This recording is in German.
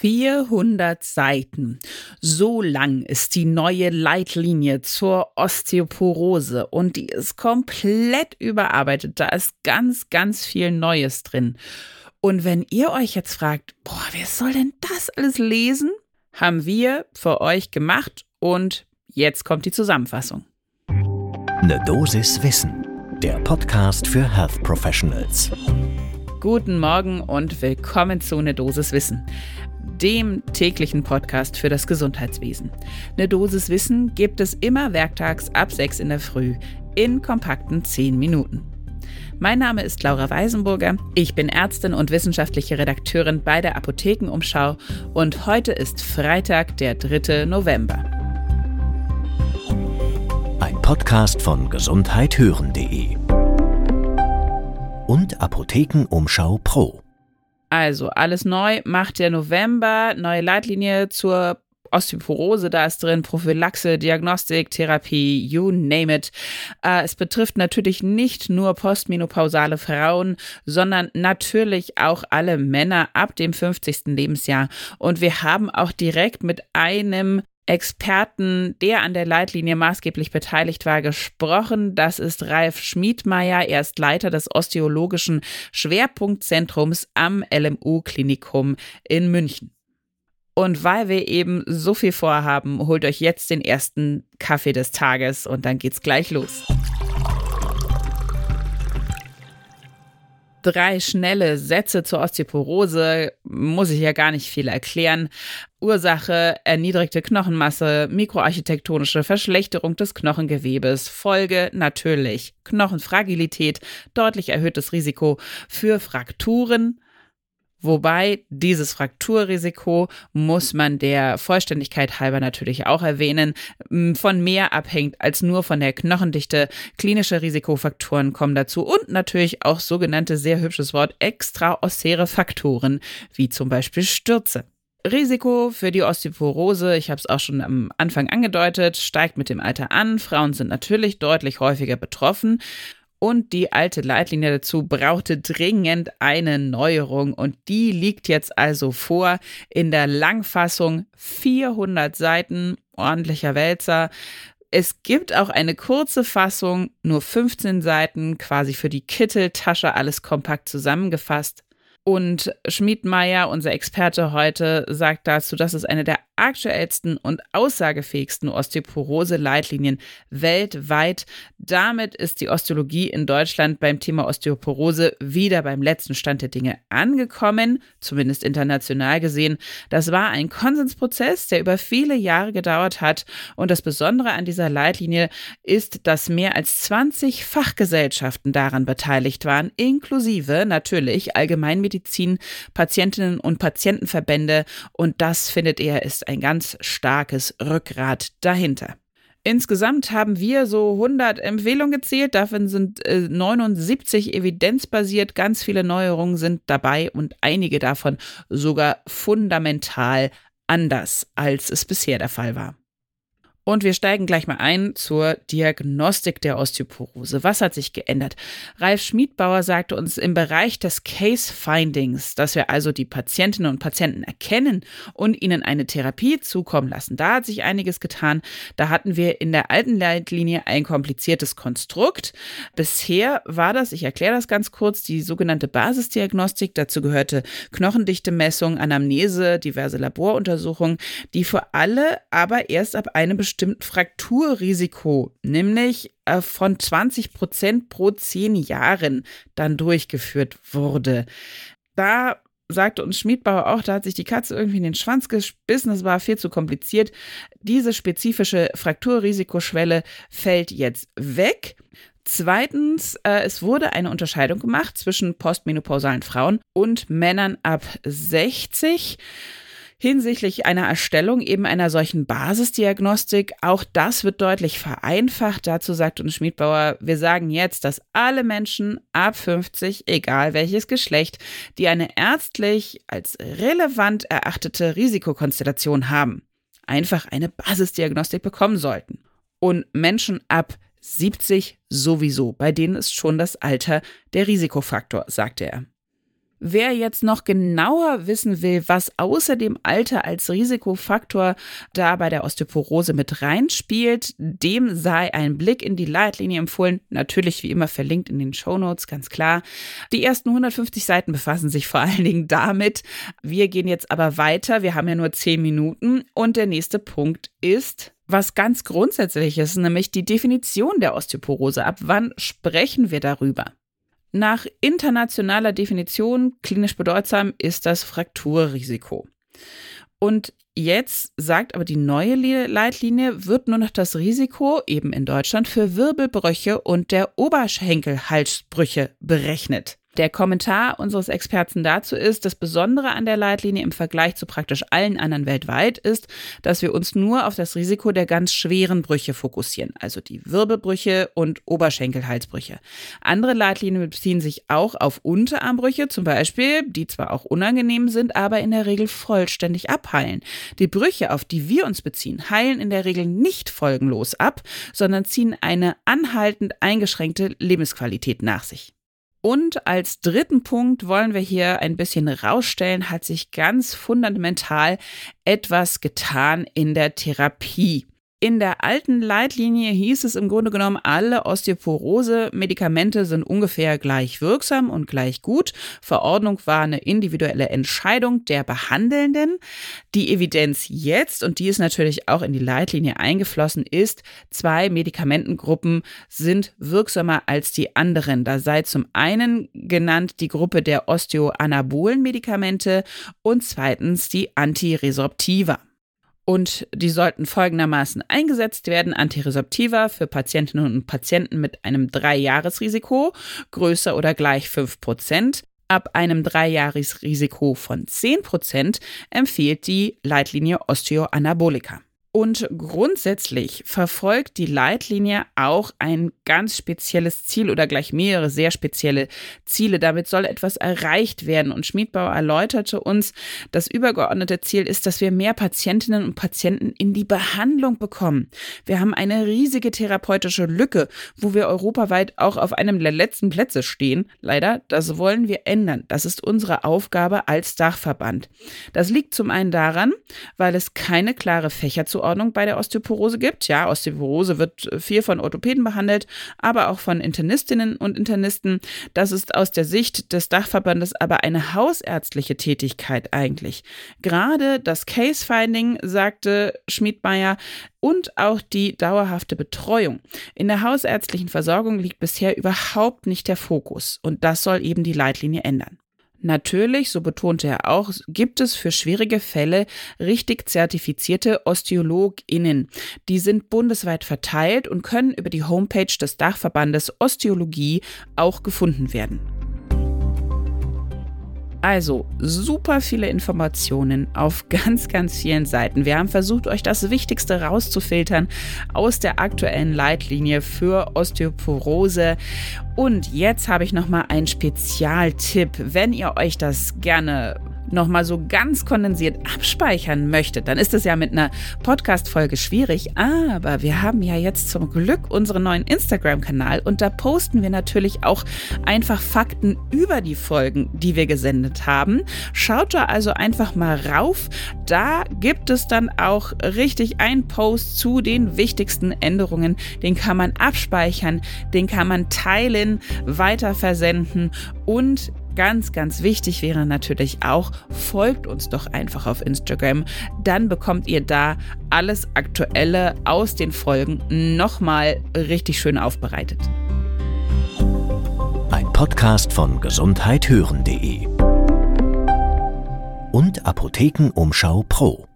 400 Seiten. So lang ist die neue Leitlinie zur Osteoporose und die ist komplett überarbeitet. Da ist ganz, ganz viel Neues drin. Und wenn ihr euch jetzt fragt, boah, wer soll denn das alles lesen? Haben wir für euch gemacht und jetzt kommt die Zusammenfassung. Eine Dosis Wissen, der Podcast für Health Professionals. Guten Morgen und willkommen zu Ne Dosis Wissen dem täglichen Podcast für das Gesundheitswesen. Eine Dosis Wissen gibt es immer werktags ab 6 in der Früh in kompakten 10 Minuten. Mein Name ist Laura Weisenburger, ich bin Ärztin und wissenschaftliche Redakteurin bei der Apothekenumschau und heute ist Freitag, der 3. November. Ein Podcast von gesundheithören.de und Apothekenumschau Pro. Also, alles neu macht der November, neue Leitlinie zur Osteoporose, da ist drin Prophylaxe, Diagnostik, Therapie, you name it. Äh, es betrifft natürlich nicht nur postmenopausale Frauen, sondern natürlich auch alle Männer ab dem 50. Lebensjahr. Und wir haben auch direkt mit einem Experten, der an der Leitlinie maßgeblich beteiligt war, gesprochen. Das ist Ralf Schmiedmeier. Er ist Leiter des Osteologischen Schwerpunktzentrums am LMU-Klinikum in München. Und weil wir eben so viel vorhaben, holt euch jetzt den ersten Kaffee des Tages und dann geht's gleich los. Drei schnelle Sätze zur Osteoporose, muss ich ja gar nicht viel erklären. Ursache erniedrigte Knochenmasse, mikroarchitektonische Verschlechterung des Knochengewebes, Folge natürlich Knochenfragilität, deutlich erhöhtes Risiko für Frakturen, Wobei dieses Frakturrisiko muss man der Vollständigkeit halber natürlich auch erwähnen, von mehr abhängt als nur von der Knochendichte. Klinische Risikofaktoren kommen dazu und natürlich auch sogenannte sehr hübsches Wort extraossere Faktoren, wie zum Beispiel Stürze. Risiko für die Osteoporose, ich habe es auch schon am Anfang angedeutet, steigt mit dem Alter an. Frauen sind natürlich deutlich häufiger betroffen. Und die alte Leitlinie dazu brauchte dringend eine Neuerung und die liegt jetzt also vor in der Langfassung 400 Seiten, ordentlicher Wälzer. Es gibt auch eine kurze Fassung, nur 15 Seiten, quasi für die Kitteltasche, alles kompakt zusammengefasst. Und Schmiedmeier, unser Experte heute, sagt dazu, dass es eine der aktuellsten und aussagefähigsten Osteoporose-Leitlinien weltweit. Damit ist die Osteologie in Deutschland beim Thema Osteoporose wieder beim letzten Stand der Dinge angekommen, zumindest international gesehen. Das war ein Konsensprozess, der über viele Jahre gedauert hat. Und das Besondere an dieser Leitlinie ist, dass mehr als 20 Fachgesellschaften daran beteiligt waren, inklusive natürlich Allgemeinmedizin, Patientinnen und Patientenverbände. Und das findet er ist ein ganz starkes Rückgrat dahinter. Insgesamt haben wir so 100 Empfehlungen gezählt, davon sind äh, 79 evidenzbasiert, ganz viele Neuerungen sind dabei und einige davon sogar fundamental anders, als es bisher der Fall war. Und wir steigen gleich mal ein zur Diagnostik der Osteoporose. Was hat sich geändert? Ralf Schmiedbauer sagte uns im Bereich des Case Findings, dass wir also die Patientinnen und Patienten erkennen und ihnen eine Therapie zukommen lassen. Da hat sich einiges getan. Da hatten wir in der alten Leitlinie ein kompliziertes Konstrukt. Bisher war das, ich erkläre das ganz kurz, die sogenannte Basisdiagnostik. Dazu gehörte Knochendichtemessung, Anamnese, diverse Laboruntersuchungen, die für alle aber erst ab einem bestimmten bestimmten Frakturrisiko, nämlich äh, von 20 Prozent pro zehn Jahren dann durchgeführt wurde. Da sagte uns Schmiedbauer auch, da hat sich die Katze irgendwie in den Schwanz gebissen, das war viel zu kompliziert. Diese spezifische Frakturrisikoschwelle fällt jetzt weg. Zweitens, äh, es wurde eine Unterscheidung gemacht zwischen postmenopausalen Frauen und Männern ab 60 hinsichtlich einer Erstellung eben einer solchen Basisdiagnostik. Auch das wird deutlich vereinfacht. Dazu sagt uns Schmiedbauer, wir sagen jetzt, dass alle Menschen ab 50, egal welches Geschlecht, die eine ärztlich als relevant erachtete Risikokonstellation haben, einfach eine Basisdiagnostik bekommen sollten. Und Menschen ab 70 sowieso, bei denen ist schon das Alter der Risikofaktor, sagte er. Wer jetzt noch genauer wissen will, was außer dem Alter als Risikofaktor da bei der Osteoporose mit reinspielt, dem sei ein Blick in die Leitlinie empfohlen. Natürlich wie immer verlinkt in den Show Notes, ganz klar. Die ersten 150 Seiten befassen sich vor allen Dingen damit. Wir gehen jetzt aber weiter. Wir haben ja nur 10 Minuten und der nächste Punkt ist was ganz grundsätzlich ist, nämlich die Definition der Osteoporose. Ab wann sprechen wir darüber? Nach internationaler Definition klinisch bedeutsam ist das Frakturrisiko. Und jetzt sagt aber die neue Leitlinie, wird nur noch das Risiko eben in Deutschland für Wirbelbrüche und der Oberschenkelhalsbrüche berechnet. Der Kommentar unseres Experten dazu ist, das Besondere an der Leitlinie im Vergleich zu praktisch allen anderen weltweit ist, dass wir uns nur auf das Risiko der ganz schweren Brüche fokussieren, also die Wirbelbrüche und Oberschenkelhalsbrüche. Andere Leitlinien beziehen sich auch auf Unterarmbrüche, zum Beispiel, die zwar auch unangenehm sind, aber in der Regel vollständig abheilen. Die Brüche, auf die wir uns beziehen, heilen in der Regel nicht folgenlos ab, sondern ziehen eine anhaltend eingeschränkte Lebensqualität nach sich. Und als dritten Punkt wollen wir hier ein bisschen rausstellen, hat sich ganz fundamental etwas getan in der Therapie. In der alten Leitlinie hieß es im Grunde genommen, alle Osteoporose-Medikamente sind ungefähr gleich wirksam und gleich gut. Verordnung war eine individuelle Entscheidung der Behandelnden. Die Evidenz jetzt, und die ist natürlich auch in die Leitlinie eingeflossen, ist, zwei Medikamentengruppen sind wirksamer als die anderen. Da sei zum einen genannt die Gruppe der osteoanabolen Medikamente und zweitens die Antiresorptiva. Und die sollten folgendermaßen eingesetzt werden. Antireseptiva für Patientinnen und Patienten mit einem Dreijahresrisiko, größer oder gleich 5 Prozent. Ab einem Dreijahresrisiko von 10 Prozent empfiehlt die Leitlinie Osteoanabolika. Und grundsätzlich verfolgt die Leitlinie auch ein ganz spezielles Ziel oder gleich mehrere sehr spezielle Ziele. Damit soll etwas erreicht werden. Und Schmiedbauer erläuterte uns, das übergeordnete Ziel ist, dass wir mehr Patientinnen und Patienten in die Behandlung bekommen. Wir haben eine riesige therapeutische Lücke, wo wir europaweit auch auf einem der letzten Plätze stehen. Leider, das wollen wir ändern. Das ist unsere Aufgabe als Dachverband. Das liegt zum einen daran, weil es keine klare Fächer zu Zuordnung bei der Osteoporose gibt. Ja, Osteoporose wird viel von Orthopäden behandelt, aber auch von Internistinnen und Internisten. Das ist aus der Sicht des Dachverbandes aber eine hausärztliche Tätigkeit eigentlich. Gerade das Case-Finding, sagte Schmidmeier, und auch die dauerhafte Betreuung. In der hausärztlichen Versorgung liegt bisher überhaupt nicht der Fokus und das soll eben die Leitlinie ändern. Natürlich, so betonte er auch, gibt es für schwierige Fälle richtig zertifizierte OsteologInnen. Die sind bundesweit verteilt und können über die Homepage des Dachverbandes Osteologie auch gefunden werden. Also super viele Informationen auf ganz, ganz vielen Seiten. Wir haben versucht, euch das Wichtigste rauszufiltern aus der aktuellen Leitlinie für Osteoporose. Und jetzt habe ich noch mal einen Spezialtipp, wenn ihr euch das gerne nochmal so ganz kondensiert abspeichern möchtet, dann ist es ja mit einer Podcast-Folge schwierig. Aber wir haben ja jetzt zum Glück unseren neuen Instagram-Kanal und da posten wir natürlich auch einfach Fakten über die Folgen, die wir gesendet haben. Schaut da also einfach mal rauf. Da gibt es dann auch richtig einen Post zu den wichtigsten Änderungen. Den kann man abspeichern, den kann man teilen, weiter versenden und ganz, ganz wichtig wäre natürlich auch, folgt uns doch einfach auf Instagram. Dann bekommt ihr da alles Aktuelle aus den Folgen nochmal richtig schön aufbereitet. Ein Podcast von gesundheithören.de und Apothekenumschau Pro.